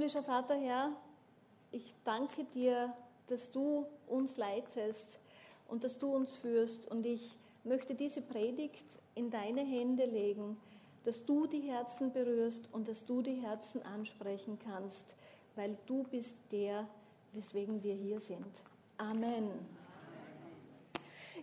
Himmlischer Vater, Herr, ich danke dir, dass du uns leitest und dass du uns führst. Und ich möchte diese Predigt in deine Hände legen, dass du die Herzen berührst und dass du die Herzen ansprechen kannst, weil du bist der, weswegen wir hier sind. Amen.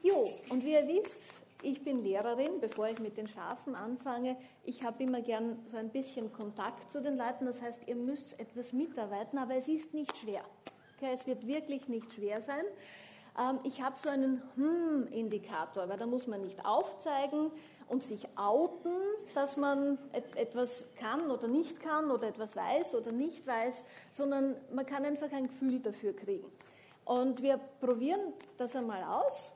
Jo, und wie ihr wisst, ich bin Lehrerin, bevor ich mit den Schafen anfange. Ich habe immer gern so ein bisschen Kontakt zu den Leuten. Das heißt, ihr müsst etwas mitarbeiten, aber es ist nicht schwer. Okay, es wird wirklich nicht schwer sein. Ähm, ich habe so einen Hm-Indikator, weil da muss man nicht aufzeigen und sich outen, dass man etwas kann oder nicht kann oder etwas weiß oder nicht weiß, sondern man kann einfach ein Gefühl dafür kriegen. Und wir probieren das einmal aus.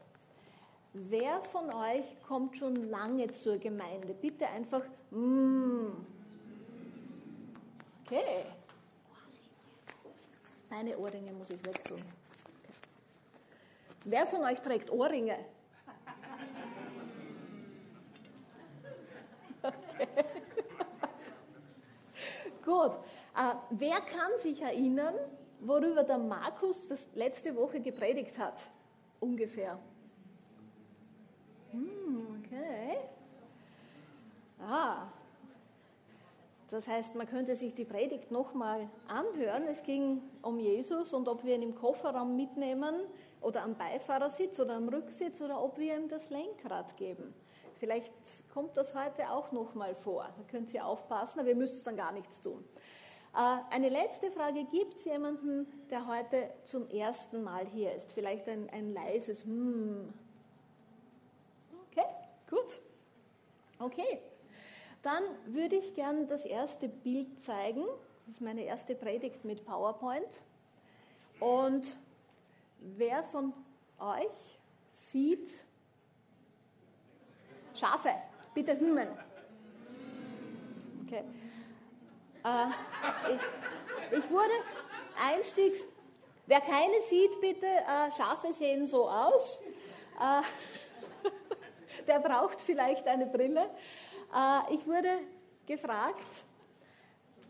Wer von euch kommt schon lange zur Gemeinde? Bitte einfach, mm. Okay. Meine Ohrringe muss ich wegtun. Okay. Wer von euch trägt Ohrringe? Okay. Gut. Äh, wer kann sich erinnern, worüber der Markus das letzte Woche gepredigt hat? Ungefähr. Hm, okay. Ah, das heißt, man könnte sich die Predigt nochmal anhören. Es ging um Jesus und ob wir ihn im Kofferraum mitnehmen oder am Beifahrersitz oder am Rücksitz oder ob wir ihm das Lenkrad geben. Vielleicht kommt das heute auch nochmal vor. Da könnt ihr aufpassen, aber ihr müsst dann gar nichts tun. Äh, eine letzte Frage. Gibt es jemanden, der heute zum ersten Mal hier ist? Vielleicht ein, ein leises Hm Gut? Okay. Dann würde ich gern das erste Bild zeigen. Das ist meine erste Predigt mit PowerPoint. Und wer von euch sieht Schafe? Bitte hummen. Okay. Äh, ich, ich, wurde einstiegs, wer keine sieht, bitte, äh, Schafe sehen so aus. Äh, der braucht vielleicht eine Brille. Äh, ich wurde gefragt,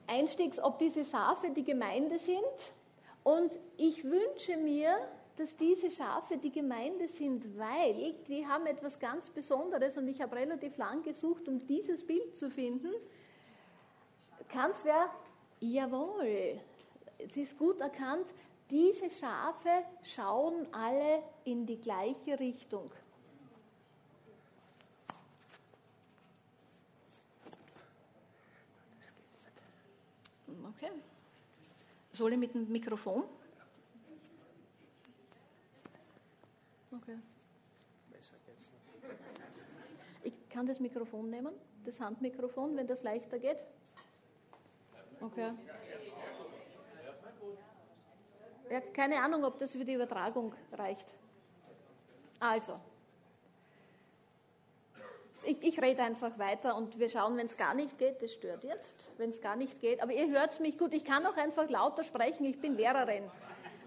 einstiegs, ob diese Schafe die Gemeinde sind. Und ich wünsche mir, dass diese Schafe die Gemeinde sind, weil die haben etwas ganz Besonderes und ich habe relativ lang gesucht, um dieses Bild zu finden. Kann es wer? Jawohl, es ist gut erkannt, diese Schafe schauen alle in die gleiche Richtung. Okay. Soll ich mit dem Mikrofon? Okay. Ich kann das Mikrofon nehmen, das Handmikrofon, wenn das leichter geht. Okay. Ja, keine Ahnung, ob das für die Übertragung reicht. Also, ich, ich rede einfach weiter und wir schauen, wenn es gar nicht geht, das stört jetzt, wenn es gar nicht geht. Aber ihr hört mich gut, ich kann auch einfach lauter sprechen, ich bin Lehrerin.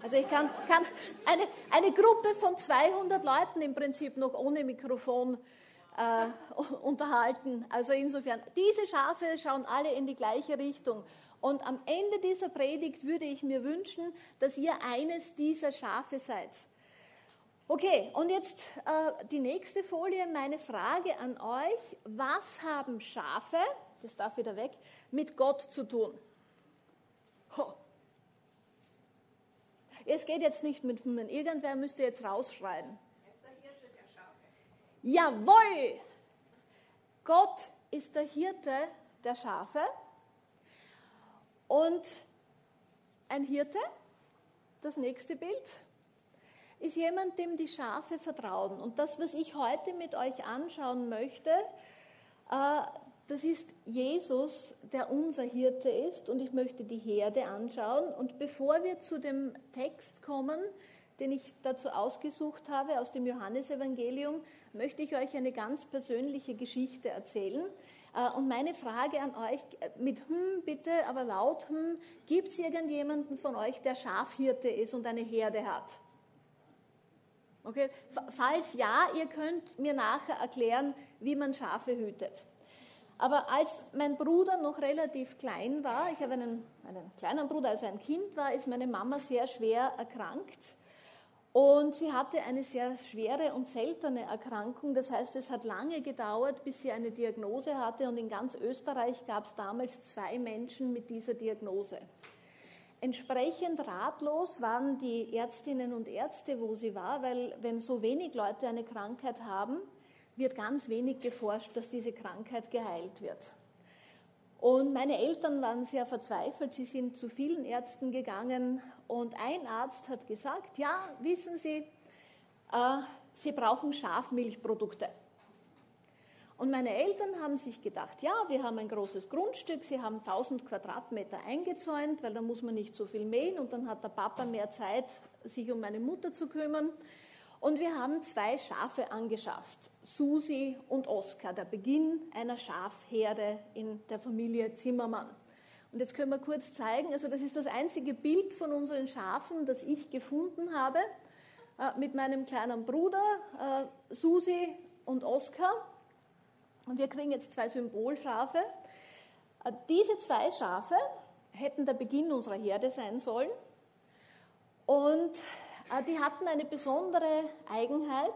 Also ich kann, kann eine, eine Gruppe von 200 Leuten im Prinzip noch ohne Mikrofon äh, unterhalten. Also insofern, diese Schafe schauen alle in die gleiche Richtung. Und am Ende dieser Predigt würde ich mir wünschen, dass ihr eines dieser Schafe seid. Okay, und jetzt äh, die nächste Folie. Meine Frage an euch. Was haben Schafe, das darf wieder weg, mit Gott zu tun? Ho. Es geht jetzt nicht mit. Irgendwer müsste jetzt rausschreien. Jawohl! Gott ist der Hirte der Schafe. Und ein Hirte, das nächste Bild ist jemand, dem die Schafe vertrauen. Und das, was ich heute mit euch anschauen möchte, äh, das ist Jesus, der unser Hirte ist. Und ich möchte die Herde anschauen. Und bevor wir zu dem Text kommen, den ich dazu ausgesucht habe aus dem Johannesevangelium, möchte ich euch eine ganz persönliche Geschichte erzählen. Äh, und meine Frage an euch, äh, mit hm bitte, aber laut hm, gibt es irgendjemanden von euch, der Schafhirte ist und eine Herde hat? Okay? Falls ja, ihr könnt mir nachher erklären, wie man Schafe hütet. Aber als mein Bruder noch relativ klein war, ich habe einen, einen kleinen Bruder, als er ein Kind war, ist meine Mama sehr schwer erkrankt. Und sie hatte eine sehr schwere und seltene Erkrankung. Das heißt, es hat lange gedauert, bis sie eine Diagnose hatte. Und in ganz Österreich gab es damals zwei Menschen mit dieser Diagnose. Entsprechend ratlos waren die Ärztinnen und Ärzte, wo sie war, weil wenn so wenig Leute eine Krankheit haben, wird ganz wenig geforscht, dass diese Krankheit geheilt wird. Und meine Eltern waren sehr verzweifelt. Sie sind zu vielen Ärzten gegangen und ein Arzt hat gesagt, ja, wissen Sie, äh, Sie brauchen Schafmilchprodukte. Und meine Eltern haben sich gedacht, ja, wir haben ein großes Grundstück, sie haben 1000 Quadratmeter eingezäunt, weil da muss man nicht so viel mähen und dann hat der Papa mehr Zeit, sich um meine Mutter zu kümmern. Und wir haben zwei Schafe angeschafft, Susi und Oskar, der Beginn einer Schafherde in der Familie Zimmermann. Und jetzt können wir kurz zeigen, also das ist das einzige Bild von unseren Schafen, das ich gefunden habe, äh, mit meinem kleinen Bruder äh, Susi und Oskar. Und wir kriegen jetzt zwei Symbolschafe. Äh, diese zwei Schafe hätten der Beginn unserer Herde sein sollen. Und äh, die hatten eine besondere Eigenheit.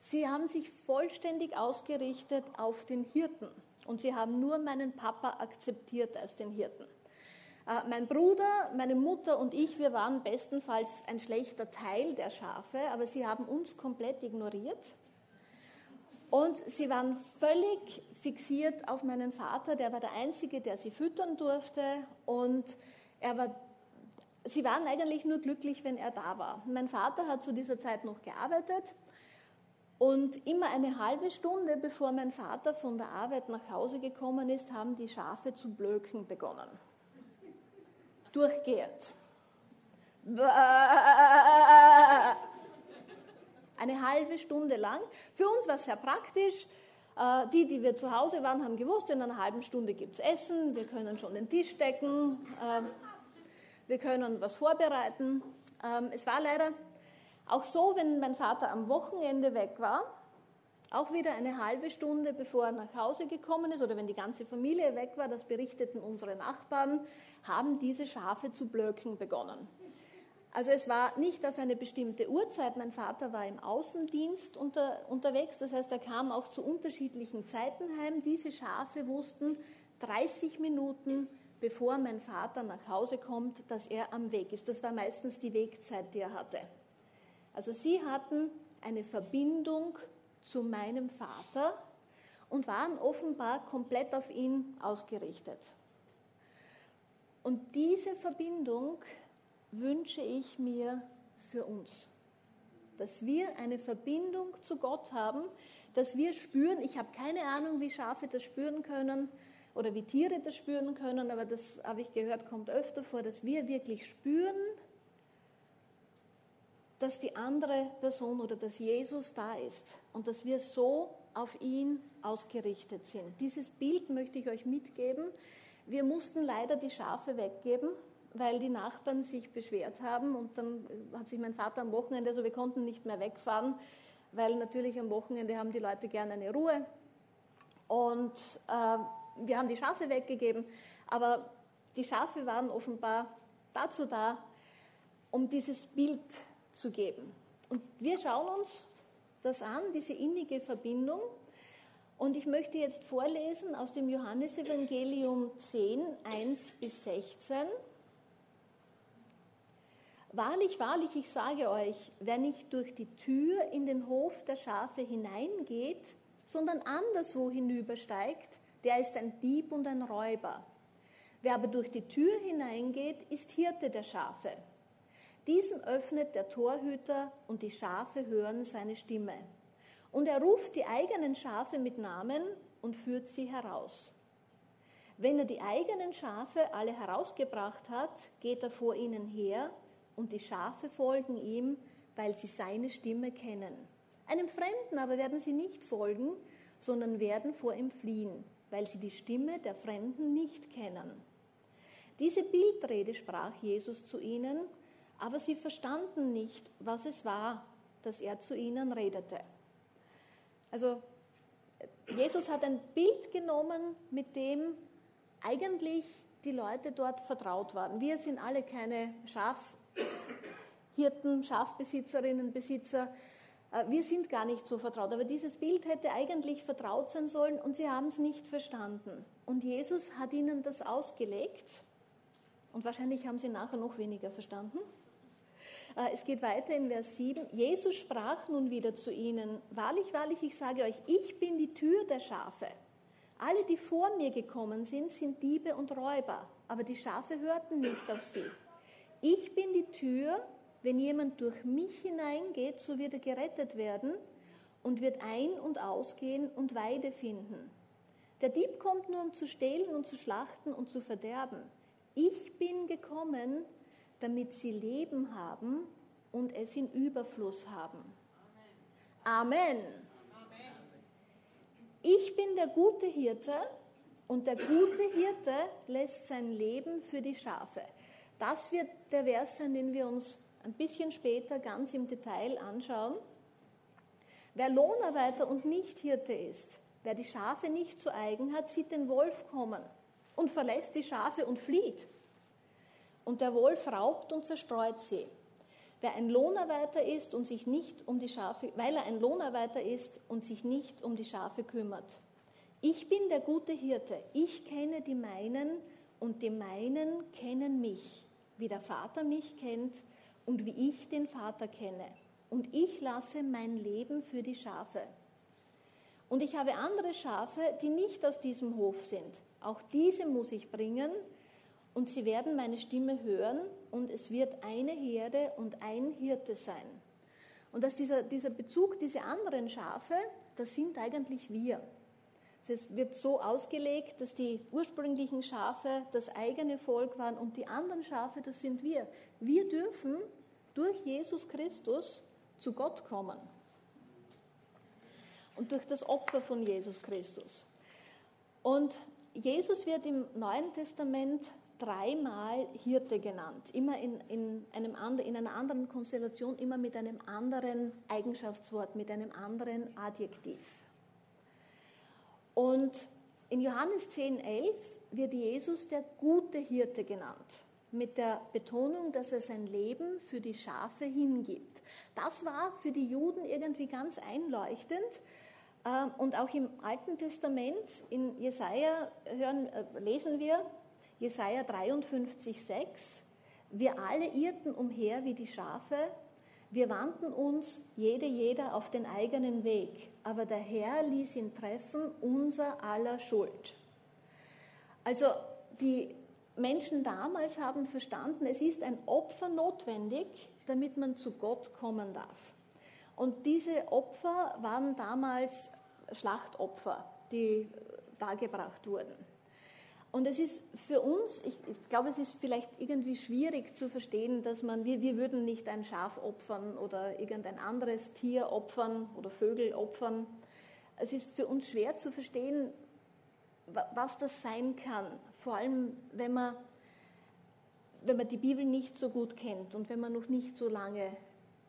Sie haben sich vollständig ausgerichtet auf den Hirten und sie haben nur meinen Papa akzeptiert als den Hirten. Äh, mein Bruder, meine Mutter und ich, wir waren bestenfalls ein schlechter Teil der Schafe, aber sie haben uns komplett ignoriert. Und sie waren völlig fixiert auf meinen Vater, der war der Einzige, der sie füttern durfte und er war sie waren eigentlich nur glücklich, wenn er da war. Mein Vater hat zu dieser Zeit noch gearbeitet und immer eine halbe Stunde bevor mein Vater von der Arbeit nach Hause gekommen ist, haben die Schafe zu blöken begonnen. Durchgehend. Eine halbe Stunde lang. Für uns war es sehr praktisch. Äh, die, die wir zu Hause waren, haben gewusst, in einer halben Stunde gibt es Essen, wir können schon den Tisch decken. Ähm, wir können was vorbereiten. Ähm, es war leider auch so, wenn mein Vater am Wochenende weg war, auch wieder eine halbe Stunde bevor er nach Hause gekommen ist oder wenn die ganze Familie weg war, das berichteten unsere Nachbarn, haben diese Schafe zu blöken begonnen. Also es war nicht auf eine bestimmte Uhrzeit. Mein Vater war im Außendienst unter, unterwegs, das heißt, er kam auch zu unterschiedlichen Zeiten heim. Diese Schafe wussten 30 Minuten bevor mein Vater nach Hause kommt, dass er am Weg ist. Das war meistens die Wegzeit, die er hatte. Also sie hatten eine Verbindung zu meinem Vater und waren offenbar komplett auf ihn ausgerichtet. Und diese Verbindung wünsche ich mir für uns. Dass wir eine Verbindung zu Gott haben, dass wir spüren, ich habe keine Ahnung, wie Schafe das spüren können, oder wie Tiere das spüren können, aber das habe ich gehört, kommt öfter vor, dass wir wirklich spüren, dass die andere Person oder dass Jesus da ist und dass wir so auf ihn ausgerichtet sind. Dieses Bild möchte ich euch mitgeben. Wir mussten leider die Schafe weggeben, weil die Nachbarn sich beschwert haben und dann hat sich mein Vater am Wochenende, also wir konnten nicht mehr wegfahren, weil natürlich am Wochenende haben die Leute gerne eine Ruhe und äh, wir haben die Schafe weggegeben, aber die Schafe waren offenbar dazu da, um dieses Bild zu geben. Und wir schauen uns das an, diese innige Verbindung. Und ich möchte jetzt vorlesen aus dem Johannesevangelium 10, 1 bis 16. Wahrlich, wahrlich, ich sage euch, wer nicht durch die Tür in den Hof der Schafe hineingeht, sondern anderswo hinübersteigt, der ist ein Dieb und ein Räuber. Wer aber durch die Tür hineingeht, ist Hirte der Schafe. Diesem öffnet der Torhüter und die Schafe hören seine Stimme. Und er ruft die eigenen Schafe mit Namen und führt sie heraus. Wenn er die eigenen Schafe alle herausgebracht hat, geht er vor ihnen her und die Schafe folgen ihm, weil sie seine Stimme kennen. Einem Fremden aber werden sie nicht folgen, sondern werden vor ihm fliehen, weil sie die Stimme der Fremden nicht kennen. Diese Bildrede sprach Jesus zu ihnen, aber sie verstanden nicht, was es war, dass er zu ihnen redete. Also Jesus hat ein Bild genommen, mit dem eigentlich die Leute dort vertraut waren. Wir sind alle keine Schafhirten, Schafbesitzerinnen, Besitzer. Äh, wir sind gar nicht so vertraut. Aber dieses Bild hätte eigentlich vertraut sein sollen und sie haben es nicht verstanden. Und Jesus hat ihnen das ausgelegt und wahrscheinlich haben sie nachher noch weniger verstanden. Äh, es geht weiter in Vers 7. Jesus sprach nun wieder zu ihnen, wahrlich, wahrlich, ich sage euch, ich bin die Tür der Schafe. Alle, die vor mir gekommen sind, sind Diebe und Räuber, aber die Schafe hörten nicht auf sie. Ich bin die Tür, wenn jemand durch mich hineingeht, so wird er gerettet werden und wird ein- und ausgehen und Weide finden. Der Dieb kommt nur, um zu stehlen und zu schlachten und zu verderben. Ich bin gekommen, damit sie Leben haben und es in Überfluss haben. Amen. Amen. Ich bin der gute Hirte und der gute Hirte lässt sein Leben für die Schafe. Das wird der Vers sein, den wir uns ein bisschen später ganz im Detail anschauen. Wer Lohnarbeiter und nicht Hirte ist, wer die Schafe nicht zu eigen hat, sieht den Wolf kommen und verlässt die Schafe und flieht. Und der Wolf raubt und zerstreut sie. Wer ein Lohnarbeiter ist und sich nicht um die Schafe, weil er ein Lohnarbeiter ist und sich nicht um die Schafe kümmert. Ich bin der gute Hirte. Ich kenne die meinen und die meinen kennen mich, wie der Vater mich kennt und wie ich den Vater kenne. Und ich lasse mein Leben für die Schafe. Und ich habe andere Schafe, die nicht aus diesem Hof sind. Auch diese muss ich bringen und sie werden meine Stimme hören und es wird eine Herde und ein Hirte sein. Und dass dieser, dieser Bezug, diese anderen Schafe, das sind eigentlich wir. Es wird so ausgelegt, dass die ursprünglichen Schafe das eigene Volk waren und die anderen Schafe, das sind wir. Wir dürfen durch Jesus Christus zu Gott kommen. Und durch das Opfer von Jesus Christus. Und Jesus wird im Neuen Testament dreimal Hirte genannt, immer in, in, einem, in einer anderen Konstellation, immer mit einem anderen Eigenschaftswort, mit einem anderen Adjektiv. Und in Johannes 10, 11 wird Jesus der gute Hirte genannt, mit der Betonung, dass er sein Leben für die Schafe hingibt. Das war für die Juden irgendwie ganz einleuchtend. Ähm, und auch im Alten Testament, in Jesaja hören, äh, lesen wir, Jesaja 53, 6. Wir alle irrten umher wie die Schafe, wir wandten uns, jede, jeder, auf den eigenen Weg, aber der Herr ließ ihn treffen, unser aller Schuld. Also die Menschen damals haben verstanden, es ist ein Opfer notwendig, damit man zu Gott kommen darf. Und diese Opfer waren damals Schlachtopfer, die dargebracht wurden. Und es ist für uns, ich, ich, glaube, es ist vielleicht irgendwie schwierig zu verstehen, dass man, wir, wir würden nicht ein Schaf opfern oder irgendein anderes Tier opfern oder Vögel opfern. Es ist für uns schwer zu verstehen, was das sein kann, vor allem wenn man, wenn man die Bibel nicht so gut kennt und wenn man noch nicht so lange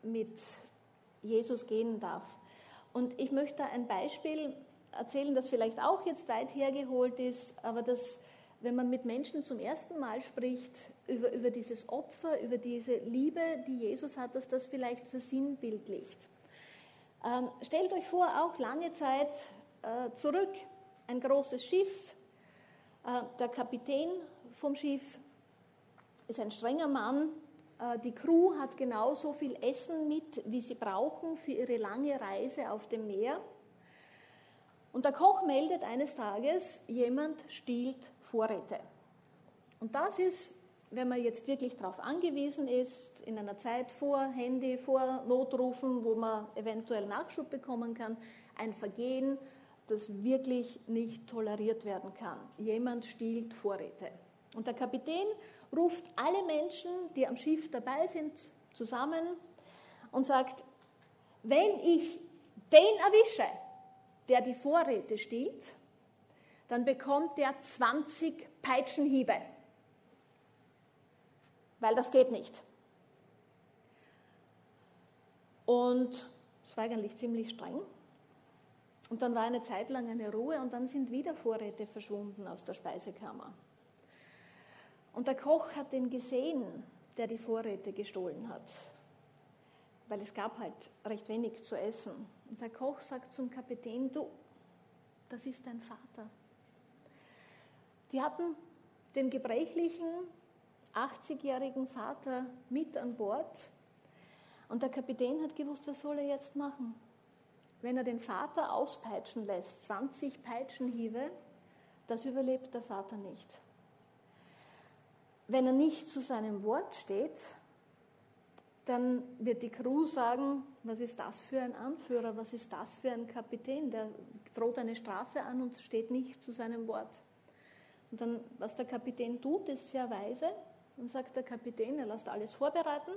mit Jesus gehen darf. Und ich möchte ein Beispiel erzählen, das vielleicht auch jetzt weit hergeholt ist, aber das wenn man mit Menschen zum ersten Mal spricht über, über dieses Opfer, über diese Liebe, die Jesus hat, dass das vielleicht versinnbildlicht. Ähm, stellt euch vor, auch lange Zeit äh, zurück, ein großes Schiff, äh, der Kapitän vom Schiff ist ein strenger Mann, äh, die Crew hat genauso viel Essen mit, wie sie brauchen für ihre lange Reise auf dem Meer. Und der Koch meldet eines Tages, jemand stiehlt Vorräte. Und das ist, wenn man jetzt wirklich darauf angewiesen ist, in einer Zeit vor Handy, vor Notrufen, wo man eventuell Nachschub bekommen kann, ein Vergehen, das wirklich nicht toleriert werden kann. Jemand stiehlt Vorräte. Und der Kapitän ruft alle Menschen, die am Schiff dabei sind, zusammen und sagt, wenn ich den erwische, der die Vorräte stiehlt, dann bekommt der 20 Peitschenhiebe, weil das geht nicht. Und es war eigentlich ziemlich streng. Und dann war eine Zeit lang eine Ruhe und dann sind wieder Vorräte verschwunden aus der Speisekammer. Und der Koch hat den gesehen, der die Vorräte gestohlen hat, weil es gab halt recht wenig zu essen. Und der Koch sagt zum Kapitän, du, das ist dein Vater. Die hatten den gebrechlichen 80-jährigen Vater mit an Bord und der Kapitän hat gewusst, was soll er jetzt machen? Wenn er den Vater auspeitschen lässt, 20 Peitschenhiebe, das überlebt der Vater nicht. Wenn er nicht zu seinem Wort steht, dann wird die Crew sagen, was ist das für ein Anführer, was ist das für ein Kapitän, der droht eine Strafe an und steht nicht zu seinem Wort. Und dann, was der Kapitän tut, ist sehr weise. Dann sagt der Kapitän, er lässt alles vorbereiten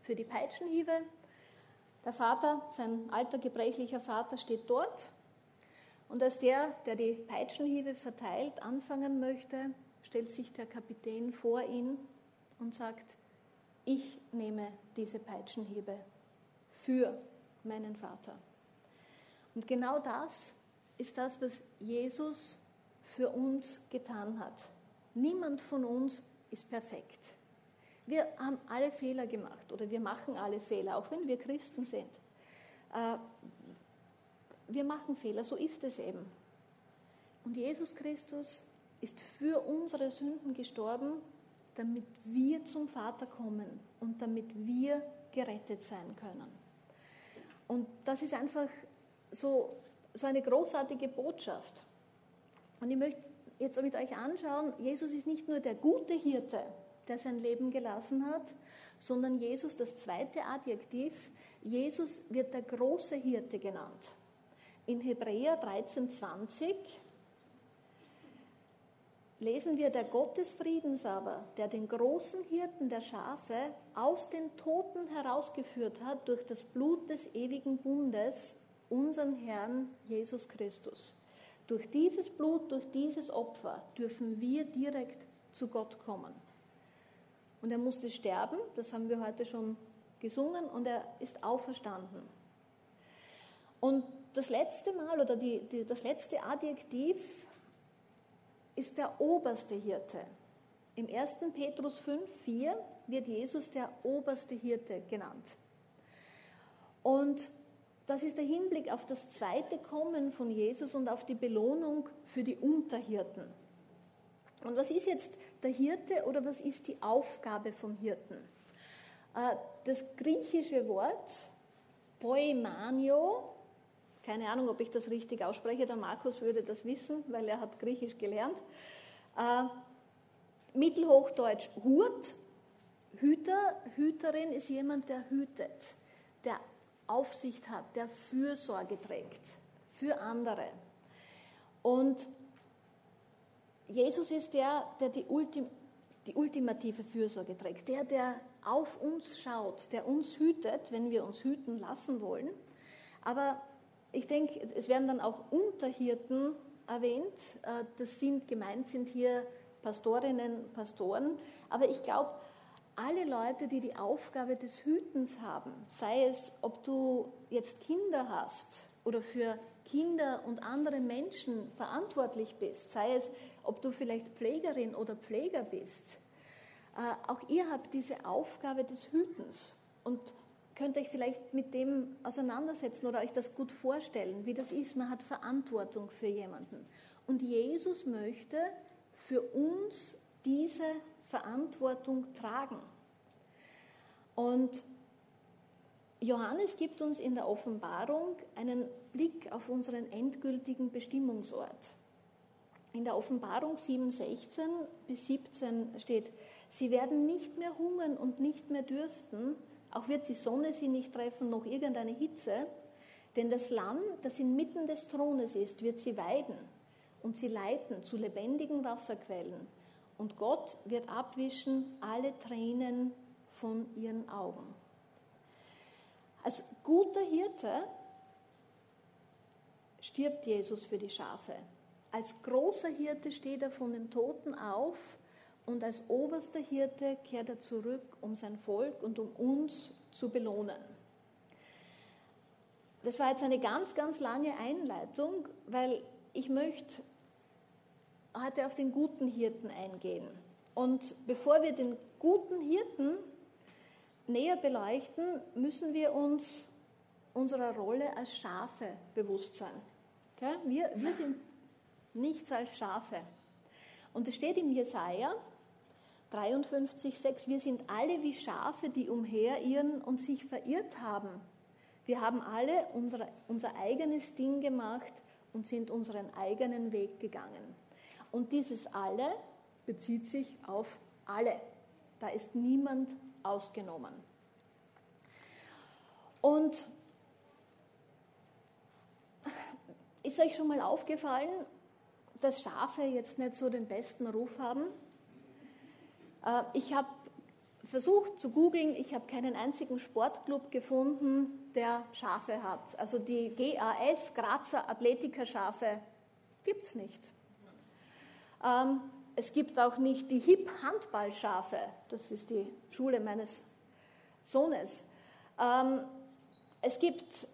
für die Peitschenhiebe. Der Vater, sein alter gebrechlicher Vater, steht dort. Und als der, der die Peitschenhiebe verteilt, anfangen möchte, stellt sich der Kapitän vor ihn und sagt, ich nehme diese Peitschenhiebe für meinen Vater. Und genau das ist das, was Jesus für uns getan hat. Niemand von uns ist perfekt. Wir haben alle Fehler gemacht oder wir machen alle Fehler, auch wenn wir Christen sind. Äh, wir machen Fehler, so ist es eben. Und Jesus Christus ist für unsere Sünden gestorben, damit wir zum Vater kommen und damit wir gerettet sein können. Und das ist einfach so, so eine großartige Botschaft. Und ich möchte jetzt mit euch anschauen, Jesus ist nicht nur der gute Hirte, der sein Leben gelassen hat, sondern Jesus, das zweite Adjektiv, Jesus wird der große Hirte genannt. In Hebräer 13,20 lesen wir, der Gott des Friedens aber, der den großen Hirten der Schafe aus den Toten herausgeführt hat durch das Blut des ewigen Bundes, unseren Herrn Jesus Christus. Durch dieses Blut, durch dieses Opfer dürfen wir direkt zu Gott kommen. Und er musste sterben, das haben wir heute schon gesungen, und er ist auferstanden. Und das letzte Mal oder die, die, das letzte Adjektiv ist der oberste Hirte. Im 1. Petrus 5, 4 wird Jesus der oberste Hirte genannt. Und das ist der Hinblick auf das zweite Kommen von Jesus und auf die Belohnung für die Unterhirten. Und was ist jetzt der Hirte oder was ist die Aufgabe vom Hirten? Äh, das griechische Wort Poemanio, keine Ahnung, ob ich das richtig ausspreche, der Markus würde das wissen, weil er hat Griechisch gelernt. Äh, Mittelhochdeutsch Hurt, Hüter, Hüterin ist jemand, der hütet, der Aufsicht hat, der Fürsorge trägt für andere. Und Jesus ist der, der die, Ultim, die ultimative Fürsorge trägt, der, der auf uns schaut, der uns hütet, wenn wir uns hüten lassen wollen. Aber ich denke, es werden dann auch Unterhirten erwähnt. Äh, das sind gemeint sind hier Pastorinnen, Pastoren. Aber ich glaube, alle Leute, die die Aufgabe des Hütens haben, sei es, ob du jetzt Kinder hast oder für Kinder und andere Menschen verantwortlich bist, sei es, ob du vielleicht Pflegerin oder Pfleger bist, äh, auch ihr habt diese Aufgabe des Hütens und könnt euch vielleicht mit dem auseinandersetzen oder euch das gut vorstellen, wie das ist. Man hat Verantwortung für jemanden. Und Jesus möchte für uns diese Verantwortung tragen. Und Johannes gibt uns in der Offenbarung einen Blick auf unseren endgültigen Bestimmungsort. In der Offenbarung 7,16 bis 17 steht, sie werden nicht mehr hungern und nicht mehr dürsten, auch wird die Sonne sie nicht treffen, noch irgendeine Hitze, denn das Lamm, das inmitten des Thrones ist, wird sie weiden und sie leiten zu lebendigen Wasserquellen. Und Gott wird abwischen alle Tränen von ihren Augen. Als guter Hirte stirbt Jesus für die Schafe. Als großer Hirte steht er von den Toten auf und als oberster Hirte kehrt er zurück, um sein Volk und um uns zu belohnen. das war jetzt eine ganz, ganz lange Einleitung, weil ich möchte heute auf den guten Hirten eingehen. Und bevor wir den guten Hirten näher beleuchten, müssen wir uns unserer Rolle als Schafe bewusst sein. Wir, wir sind nichts als Schafe. Und es steht im Jesaja 53,6: Wir sind alle wie Schafe, die umherirren und sich verirrt haben. Wir haben alle unsere, unser eigenes Ding gemacht und sind unseren eigenen Weg gegangen. Und dieses alle bezieht sich auf alle. Da ist niemand ausgenommen. Und ist euch schon mal aufgefallen, dass Schafe jetzt nicht so den besten Ruf haben? Äh, ich habe versucht zu googeln, ich habe keinen einzigen Sportclub gefunden, der Schafe hat. Also die GAS, Grazer Athletiker Schafe, gibt es nicht. Ähm, es gibt auch nicht die Hip Handballschafe, das ist die Schule meines Sohnes. Ähm, es gibt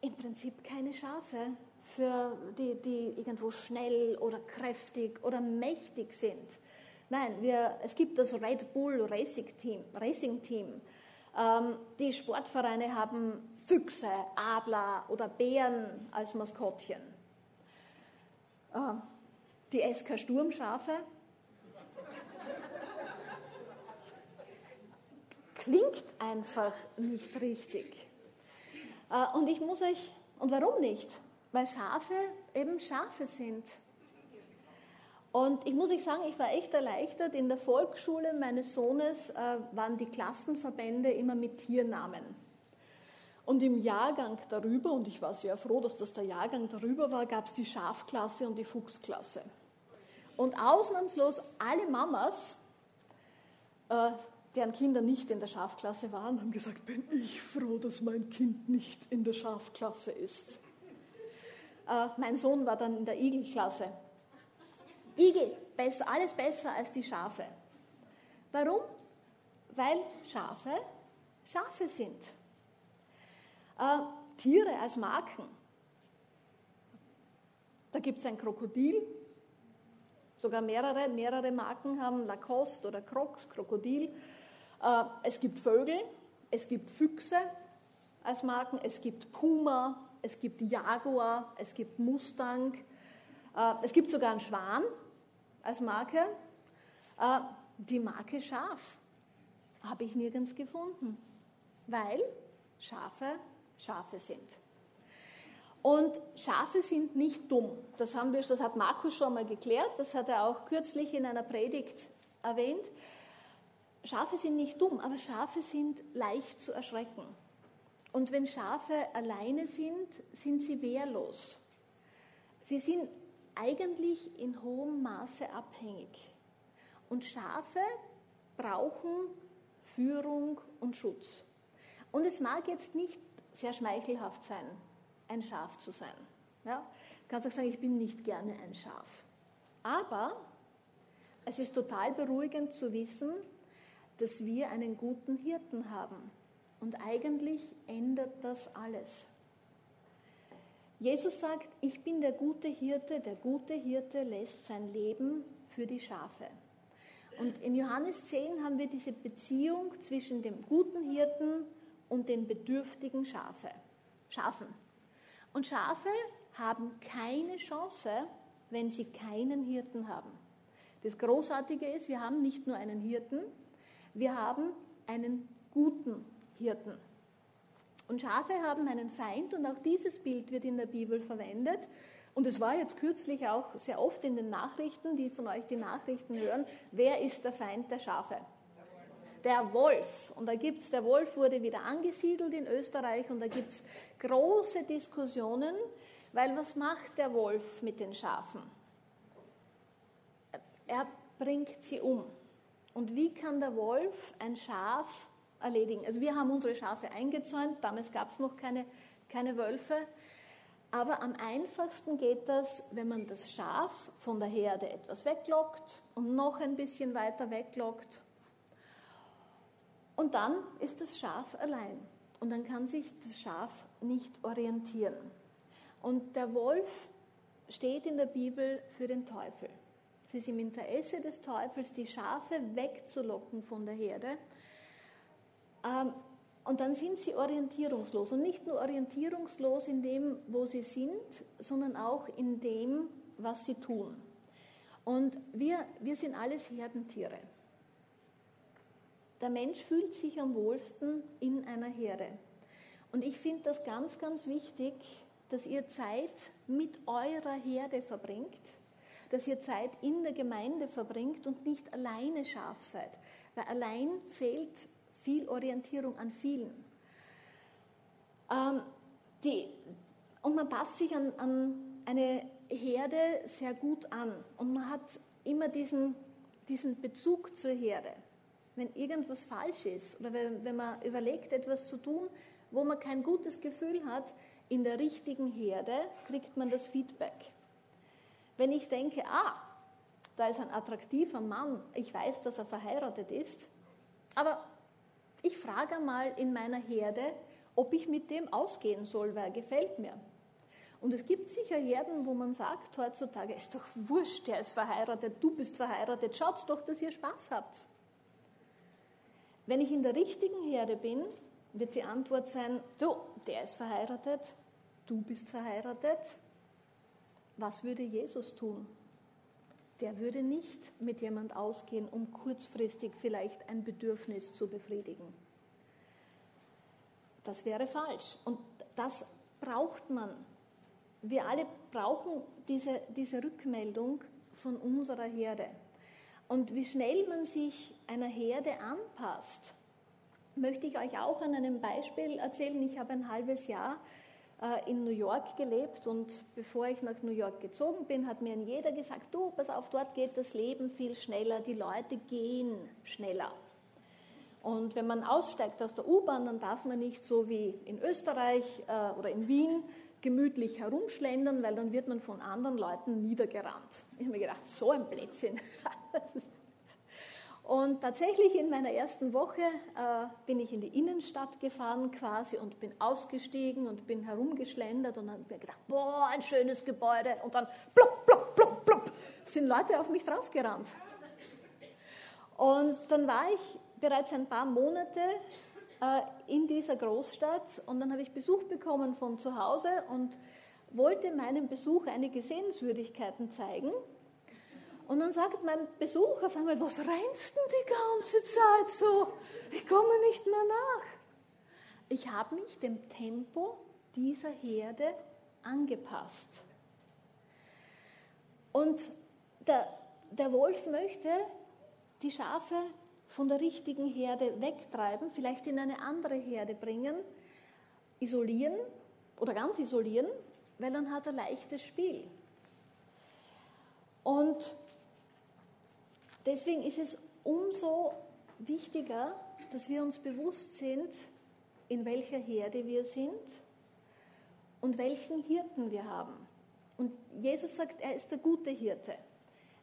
im Prinzip keine Schafe, für die, die irgendwo schnell oder kräftig oder mächtig sind. Nein, wir, es gibt das Red Bull Racing Team. Racing Team. Ähm, die Sportvereine haben Füchse, Adler oder Bären als Maskottchen. Äh, die SK Sturmschafe. Klingt einfach nicht richtig. Äh, und ich muss euch, und warum nicht? Weil Schafe eben Schafe sind. Und ich muss euch sagen, ich war echt erleichtert. In der Volksschule meines Sohnes äh, waren die Klassenverbände immer mit Tiernamen. Und im Jahrgang darüber, und ich war sehr froh, dass das der Jahrgang darüber war, gab es die Schafklasse und die Fuchsklasse. Und ausnahmslos alle Mamas, äh, deren Kinder nicht in der Schafklasse waren, haben gesagt, bin ich froh, dass mein Kind nicht in der Schafklasse ist. Äh, mein Sohn war dann in der Igelklasse. Igel, besser, alles besser als die Schafe. Warum? Weil Schafe Schafe sind. Äh, Tiere als Marken. Da gibt es ein Krokodil, sogar mehrere, mehrere Marken haben Lacoste oder Crocs, Krokodil. Äh, es gibt Vögel, es gibt Füchse als Marken, es gibt Puma, es gibt Jaguar, es gibt Mustang, äh, es gibt sogar einen Schwan als Marke. Äh, die Marke Schaf habe ich nirgends gefunden, weil Schafe Schafe sind. Und Schafe sind nicht dumm. Das, haben wir, das hat Markus schon mal geklärt, das hat er auch kürzlich in einer Predigt erwähnt. Schafe sind nicht dumm, aber Schafe sind leicht zu erschrecken. Und wenn Schafe alleine sind, sind sie wehrlos. Sie sind eigentlich in hohem Maße abhängig. Und Schafe brauchen Führung und Schutz. Und es mag jetzt nicht sehr schmeichelhaft sein, ein Schaf zu sein. Ja? Du kannst auch sagen, ich bin nicht gerne ein Schaf. Aber es ist total beruhigend zu wissen, dass wir einen guten Hirten haben. Und eigentlich ändert das alles. Jesus sagt, ich bin der gute Hirte, der gute Hirte lässt sein Leben für die Schafe. Und in Johannes 10 haben wir diese Beziehung zwischen dem guten Hirten und den bedürftigen Schafe, Schafen. Und Schafe haben keine Chance, wenn sie keinen Hirten haben. Das Großartige ist, wir haben nicht nur einen Hirten, wir haben einen guten Hirten. Und Schafe haben einen Feind und auch dieses Bild wird in der Bibel verwendet. Und es war jetzt kürzlich auch sehr oft in den Nachrichten, die von euch die Nachrichten hören, wer ist der Feind der Schafe? Der Wolf. Und da gibt es, der Wolf wurde wieder angesiedelt in Österreich und da gibt es große Diskussionen, weil was macht der Wolf mit den Schafen? Er bringt sie um. Und wie kann der Wolf ein Schaf erledigen? Also wir haben unsere Schafe eingezäunt, damals gab es noch keine, keine Wölfe. Aber am einfachsten geht das, wenn man das Schaf von der Herde etwas weglockt und noch ein bisschen weiter weglockt. Und dann ist das Schaf allein. und dann kann sich das Schaf nicht orientieren. Und der Wolf steht in der Bibel für den Teufel. Es ist im Interesse des Teufels, die Schafe wegzulocken von der Herde. Ähm, und dann sind sie orientierungslos. Und nicht nur orientierungslos in dem, wo sie sind, sondern auch in dem, was sie tun. Und wir, wir sind alles Herdentiere. Der Mensch fühlt sich am wohlsten in einer Herde. Und ich finde das ganz, ganz wichtig, dass ihr Zeit mit eurer Herde verbringt, dass ihr Zeit in der Gemeinde verbringt und nicht alleine scharf seid. Weil allein fehlt viel Orientierung an vielen. Ähm, die, und man passt sich an, an eine Herde sehr gut an und man hat immer diesen, diesen Bezug zur Herde. Wenn irgendwas falsch ist oder wenn, wenn man überlegt, etwas zu tun, wo man kein gutes Gefühl hat, in der richtigen Herde kriegt man das Feedback. Wenn ich denke, ah, da ist ein attraktiver Mann, ich weiß, dass er verheiratet ist, aber ich frage mal in meiner Herde, ob ich mit dem ausgehen soll, weil er gefällt mir. Und es gibt sicher Herden, wo man sagt heutzutage, ist doch wurscht, der ist verheiratet, du bist verheiratet, schaut doch, dass ihr Spaß habt. Wenn ich in der richtigen Herde bin, wird die Antwort sein, du, der ist verheiratet, du bist verheiratet. Was würde Jesus tun? Der würde nicht mit jemand ausgehen, um kurzfristig vielleicht ein Bedürfnis zu befriedigen. Das wäre falsch. Und das braucht man. Wir alle brauchen diese, diese Rückmeldung von unserer Herde. Und wie schnell man sich einer Herde anpasst, möchte ich euch auch an einem Beispiel erzählen. Ich habe ein halbes Jahr in New York gelebt und bevor ich nach New York gezogen bin, hat mir jeder gesagt, du, pass auf, dort geht das Leben viel schneller, die Leute gehen schneller. Und wenn man aussteigt aus der U-Bahn, dann darf man nicht so wie in Österreich äh, oder in Wien gemütlich herumschlendern, weil dann wird man von anderen Leuten niedergerannt. Ich habe mir gedacht, so ein Blödsinn. Und tatsächlich in meiner ersten Woche äh, bin ich in die Innenstadt gefahren quasi und bin ausgestiegen und bin herumgeschlendert und habe mir gedacht, boah, ein schönes Gebäude. Und dann plopp, plopp, plopp, plopp, sind Leute auf mich draufgerannt. Und dann war ich bereits ein paar Monate äh, in dieser Großstadt und dann habe ich Besuch bekommen von zu Hause und wollte meinem Besuch einige Sehenswürdigkeiten zeigen. Und dann sagt mein Besucher auf einmal, was rennst du die ganze Zeit so? Ich komme nicht mehr nach. Ich habe mich dem Tempo dieser Herde angepasst. Und der, der Wolf möchte die Schafe von der richtigen Herde wegtreiben, vielleicht in eine andere Herde bringen, isolieren oder ganz isolieren, weil dann hat er leichtes Spiel. Und Deswegen ist es umso wichtiger, dass wir uns bewusst sind, in welcher Herde wir sind und welchen Hirten wir haben. Und Jesus sagt, er ist der gute Hirte.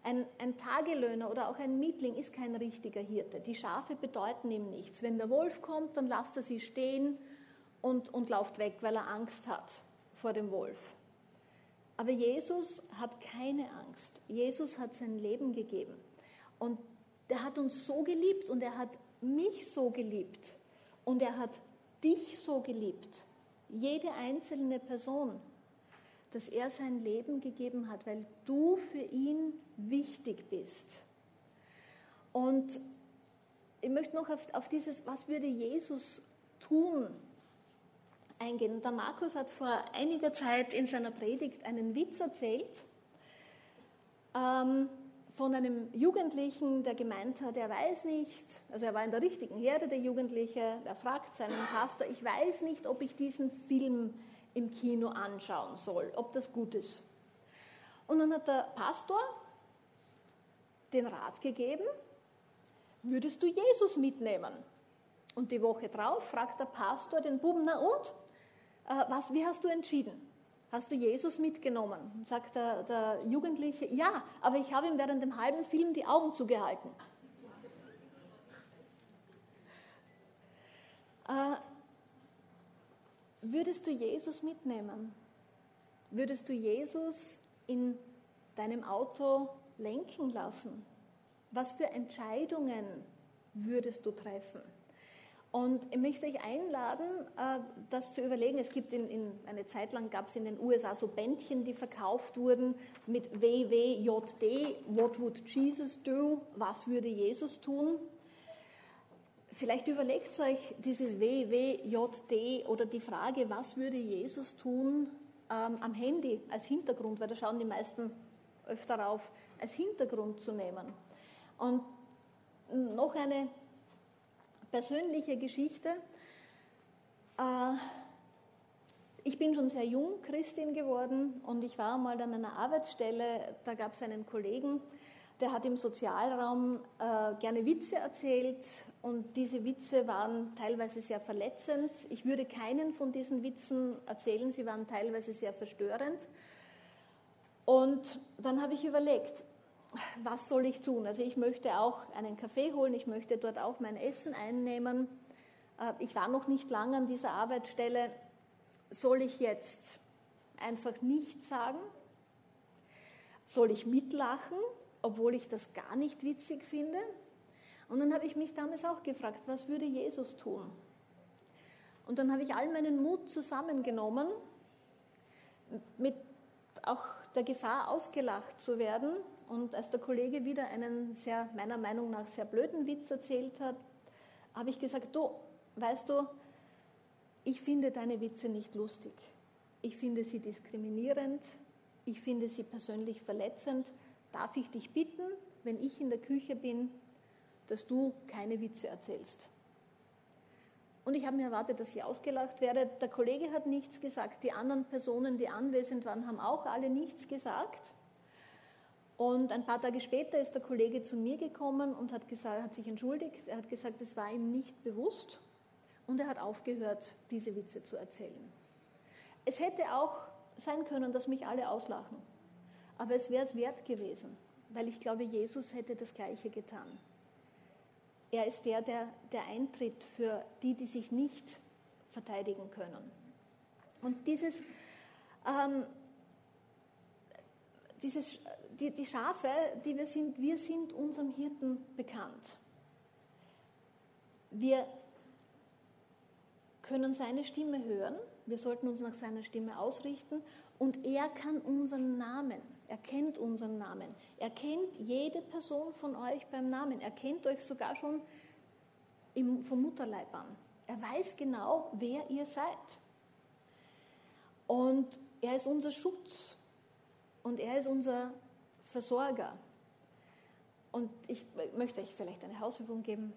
Ein, ein, Tagelöhner oder auch ein Mietling ist kein richtiger Hirte. Die Schafe bedeuten ihm nichts. Wenn der Wolf kommt, dann lasst er sie stehen und, und lauft weg, weil er Angst hat vor dem Wolf. Aber Jesus hat keine Angst. Jesus hat sein Leben gegeben. Und der hat uns so geliebt und er hat mich so geliebt und er hat dich so geliebt, jede einzelne Person, dass er sein Leben gegeben hat, weil du für ihn wichtig bist. Und ich möchte noch auf, auf dieses, was würde Jesus tun, eingehen. Der Markus hat vor einiger Zeit in seiner Predigt einen Witz erzählt. Ähm, von einem Jugendlichen, der gemeint hat, er weiß nicht, also er war in der richtigen Herde, der Jugendliche, er fragt seinen Pastor, ich weiß nicht, ob ich diesen Film im Kino anschauen soll, ob das gut ist. Und dann hat der Pastor den Rat gegeben, würdest du Jesus mitnehmen? Und die Woche drauf fragt der Pastor den Buben, na und, äh, was, wie hast du entschieden? Hast du Jesus mitgenommen? Sagt der, der Jugendliche, ja, aber ich habe ihm während dem halben Film die Augen zugehalten. Äh, würdest du Jesus mitnehmen? Würdest du Jesus in deinem Auto lenken lassen? Was für Entscheidungen würdest du treffen? Und ich möchte euch einladen, äh, das zu überlegen. Es gibt in, in eine Zeit lang gab es in den USA so Bändchen, die verkauft wurden mit WWJD, What would Jesus do? Was würde Jesus tun? Vielleicht überlegt euch dieses WWJD oder die Frage, was würde Jesus tun, ähm, am Handy als Hintergrund, weil da schauen die meisten öfter auf, als Hintergrund zu nehmen. Und noch eine persönliche Geschichte. Äh, ich bin schon sehr jung Christin geworden und ich war mal an einer Arbeitsstelle, da gab es einen Kollegen, der hat im Sozialraum äh, gerne Witze erzählt und diese Witze waren teilweise sehr verletzend. Ich würde keinen von diesen Witzen erzählen, sie waren teilweise sehr verstörend. Und dann habe ich überlegt, was soll ich tun? Also ich möchte auch einen Kaffee holen, ich möchte dort auch mein Essen einnehmen. Äh, ich war noch nicht lange an dieser Arbeitsstelle. Soll ich jetzt einfach nichts sagen? Soll ich mitlachen, obwohl ich das gar nicht witzig finde? Und dann habe ich mich damals auch gefragt, was würde Jesus tun? Und dann habe ich all meinen Mut zusammengenommen, mit auch der Gefahr ausgelacht zu werden und als der Kollege wieder einen sehr, meiner Meinung nach sehr blöden Witz erzählt hat, habe ich gesagt, du, weißt du, ich finde deine Witze nicht lustig. Ich finde sie diskriminierend. Ich finde sie persönlich verletzend. Darf ich dich bitten, wenn ich in der Küche bin, dass du keine Witze erzählst? Und ich habe mir erwartet, dass ich ausgelacht werde. Der Kollege hat nichts gesagt. Die anderen Personen, die anwesend waren, haben auch alle nichts gesagt. Und ein paar Tage später ist der Kollege zu mir gekommen und hat, gesagt, hat sich entschuldigt. Er hat gesagt, es war ihm nicht bewusst und er hat aufgehört, diese Witze zu erzählen. Es hätte auch sein können, dass mich alle auslachen, aber es wäre es wert gewesen, weil ich glaube, Jesus hätte das Gleiche getan. Er ist der, der, der eintritt für die, die sich nicht verteidigen können. Und dieses, ähm, dieses die, die Schafe, die wir sind, wir sind unserem Hirten bekannt. Wir können seine Stimme hören, wir sollten uns nach seiner Stimme ausrichten und er kann unseren Namen, er kennt unseren Namen, er kennt jede Person von euch beim Namen, er kennt euch sogar schon im, vom Mutterleib an. Er weiß genau, wer ihr seid. Und er ist unser Schutz und er ist unser Versorger. Und ich möchte euch vielleicht eine Hausübung geben,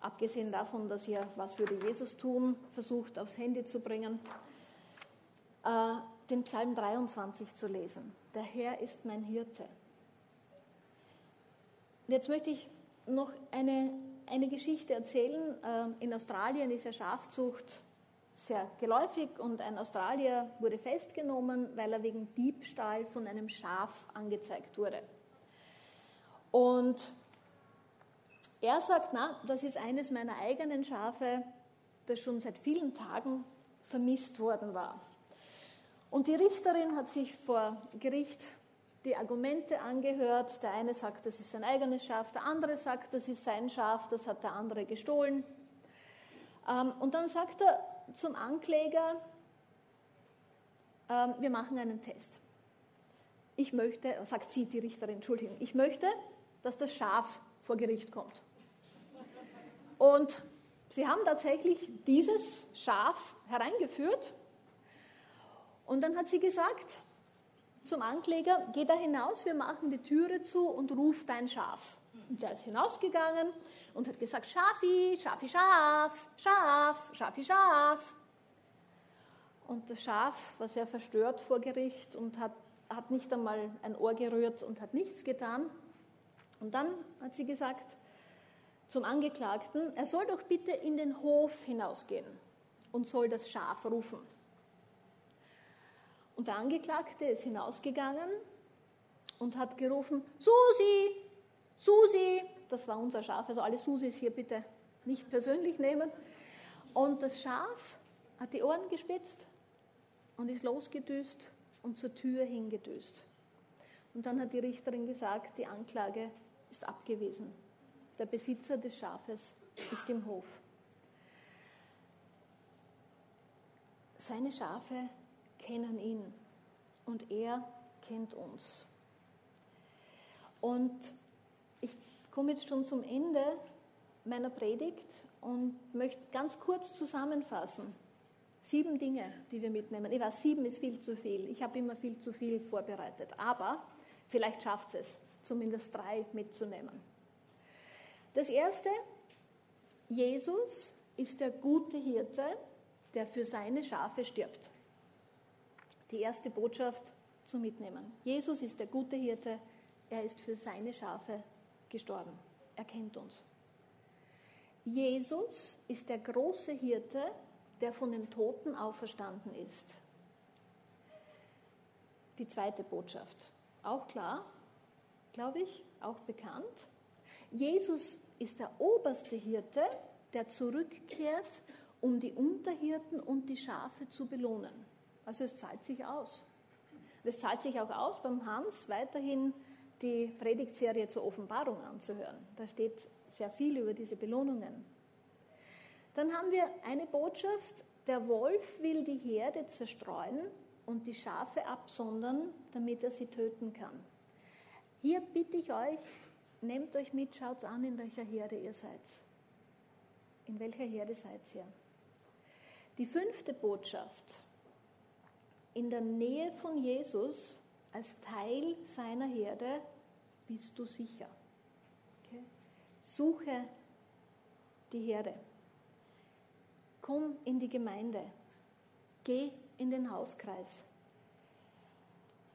abgesehen davon, dass ihr Was würde Jesus tun versucht aufs Handy zu bringen, äh, den Psalm 23 zu lesen. Der Herr ist mein Hirte. Jetzt möchte ich noch eine, eine Geschichte erzählen. Äh, in Australien ist ja Schafzucht sehr geläufig und ein Australier wurde festgenommen, weil er wegen Diebstahl von einem Schaf angezeigt wurde. Und er sagt, na, das ist eines meiner eigenen Schafe, das schon seit vielen Tagen vermisst worden war. Und die Richterin hat sich vor Gericht die Argumente angehört. Der eine sagt, das ist sein eigenes Schaf, der andere sagt, das ist sein Schaf, das hat der andere gestohlen. Ähm, und dann sagt er, zum Ankläger, ähm, wir machen einen Test. Ich möchte, sagt sie, die Richterin, Entschuldigung, ich möchte, dass das Schaf vor Gericht kommt. Und sie haben tatsächlich dieses Schaf hereingeführt. Und dann hat sie gesagt zum Ankläger, geh da hinaus, wir machen die Türe zu und ruf dein Schaf. Und der ist hinausgegangen und hat gesagt, Schafi, Schafi, Schaf, Schaf, Schafi, Schaf. Und das Schaf war sehr verstört vor Gericht und hat, hat nicht einmal ein Ohr gerührt und hat nichts getan. Und dann hat sie gesagt zum Angeklagten, er soll doch bitte in den Hof hinausgehen und soll das Schaf rufen. Und der Angeklagte ist hinausgegangen und hat gerufen, Susi, Susi, das war unser Schaf, also alle Susis hier bitte nicht persönlich nehmen. Und das Schaf hat die Ohren gespitzt und ist losgedüst und zur Tür hingedüst. Und dann hat die Richterin gesagt, die Anklage ist abgewiesen. Der Besitzer des Schafes ist im Hof. Seine Schafe kennen ihn und er kennt uns. Und komme jetzt schon zum Ende meiner Predigt und möchte ganz kurz zusammenfassen. Sieben Dinge, die wir mitnehmen. Ich weiß, sieben ist viel zu viel. Ich habe immer viel zu viel vorbereitet. Aber vielleicht schafft es, zumindest drei mitzunehmen. Das erste, Jesus ist der gute Hirte, der für seine Schafe stirbt. Die erste Botschaft zu mitnehmen. Jesus ist der gute Hirte, er ist für seine Schafe gestorben. Er kennt uns. Jesus ist der große Hirte, der von den Toten auferstanden ist. Die zweite Botschaft, auch klar, glaube ich, auch bekannt. Jesus ist der oberste Hirte, der zurückkehrt, um die Unterhirten und die Schafe zu belohnen. Also es zahlt sich aus. Es zahlt sich auch aus, beim Hans weiterhin die Predigtserie zur Offenbarung anzuhören. Da steht sehr viel über diese Belohnungen. Dann haben wir eine Botschaft, der Wolf will die Herde zerstreuen und die Schafe absondern, damit er sie töten kann. Hier bitte ich euch, nehmt euch mit, schaut an, in welcher Herde ihr seid. In welcher Herde seid ihr? Die fünfte Botschaft. In der Nähe von Jesus, als Teil seiner Herde, bist du sicher. Okay? Suche die Herde. Komm in die Gemeinde. Geh in den Hauskreis.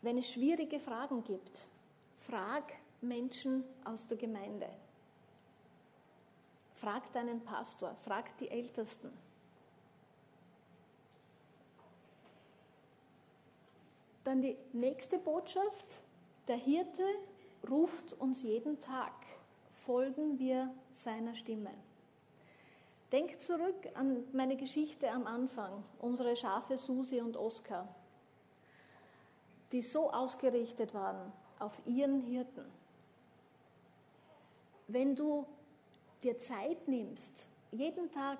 Wenn es schwierige Fragen gibt, frag Menschen aus der Gemeinde. Frag deinen Pastor, frag die Ältesten. Dann die nächste Botschaft. Der Hirte ruft uns jeden Tag. Folgen wir seiner Stimme. Denk zurück an meine Geschichte am Anfang, unsere Schafe Susi und Oskar, die so ausgerichtet waren auf ihren Hirten. Wenn du dir Zeit nimmst, jeden Tag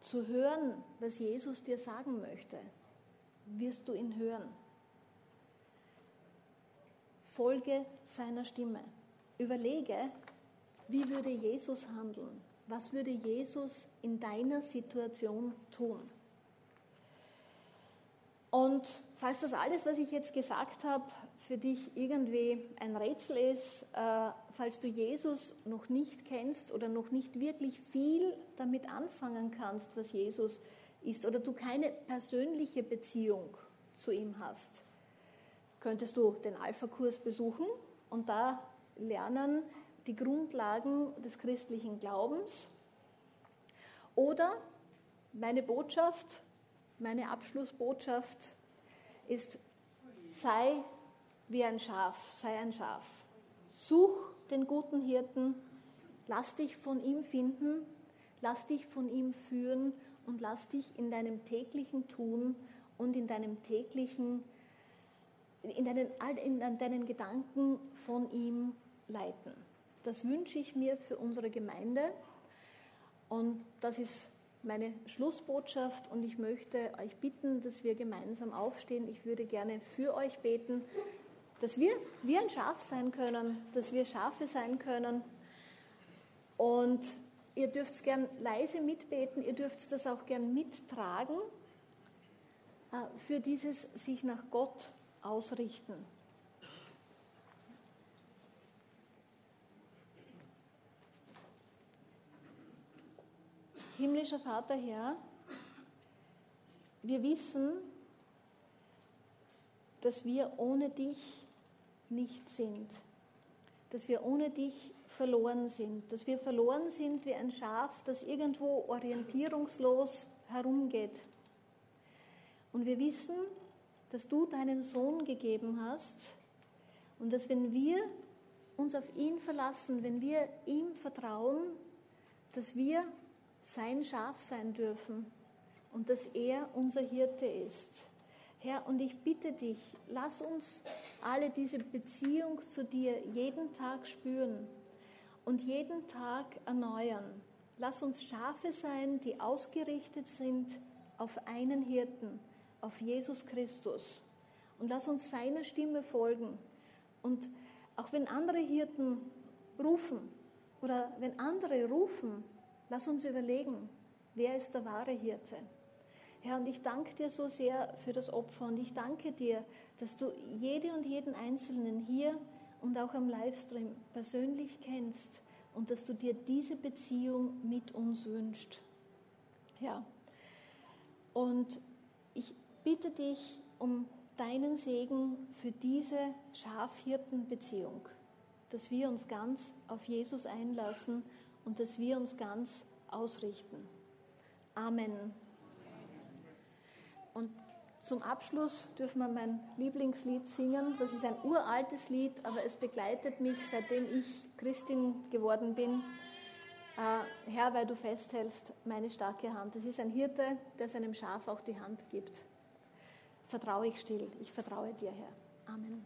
zu hören, was Jesus dir sagen möchte, wirst du ihn hören. Folge seiner Stimme. Überlege, wie würde Jesus handeln? Was würde Jesus in deiner Situation tun? Und falls das alles, was ich jetzt gesagt habe, für dich irgendwie ein Rätsel ist, äh, falls du Jesus noch nicht kennst oder noch nicht wirklich viel damit anfangen kannst, was Jesus ist, oder du keine persönliche Beziehung zu ihm hast, könntest du den Alpha-Kurs besuchen und da lernen die Grundlagen des christlichen Glaubens. Oder meine Botschaft, meine Abschlussbotschaft ist, sei wie ein Schaf, sei ein Schaf. Such den guten Hirten, lass dich von ihm finden, lass dich von ihm führen und lass dich in deinem täglichen Tun und in deinem täglichen in deinen, in deinen Gedanken von ihm leiten. Das wünsche ich mir für unsere Gemeinde und das ist meine Schlussbotschaft und ich möchte euch bitten, dass wir gemeinsam aufstehen. Ich würde gerne für euch beten, dass wir wie ein Schaf sein können, dass wir Schafe sein können und ihr dürft gern leise mitbeten, ihr dürft das auch gern mittragen äh, für dieses sich nach Gott ausrichten. Himmlischer Vater Herr, wir wissen, dass wir ohne dich nicht sind, dass wir ohne dich verloren sind, dass wir verloren sind wie ein Schaf, das irgendwo orientierungslos herumgeht. Und wir wissen, dass du deinen Sohn gegeben hast und dass wenn wir uns auf ihn verlassen, wenn wir ihm vertrauen, dass wir sein Schaf sein dürfen und dass er unser Hirte ist. Herr, und ich bitte dich, lass uns alle diese Beziehung zu dir jeden Tag spüren und jeden Tag erneuern. Lass uns Schafe sein, die ausgerichtet sind auf einen Hirten, auf Jesus Christus. Und lass uns seiner Stimme folgen. Und auch wenn andere Hirten rufen oder wenn andere rufen, lass uns überlegen, wer ist der wahre Hirte. Herr, und ich danke dir so sehr für das Opfer und ich danke dir, dass du jede und jeden Einzelnen hier und auch am Livestream persönlich kennst und dass du dir diese Beziehung mit uns wünschst. Ja. Und bitte dich um deinen Segen für diese Schafhirtenbeziehung, dass wir uns ganz auf Jesus einlassen und dass wir uns ganz ausrichten. Amen. Und zum Abschluss dürfen wir mein Lieblingslied singen. Das ist ein uraltes Lied, aber es begleitet mich, seitdem ich Christin geworden bin. Äh, Herr, weil du festhältst meine starke Hand. Es ist ein Hirte, der seinem Schaf auch die Hand gibt vertraue ich still. Ich vertraue dir, Herr. Amen.